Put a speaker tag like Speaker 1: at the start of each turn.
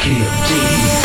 Speaker 1: KMD.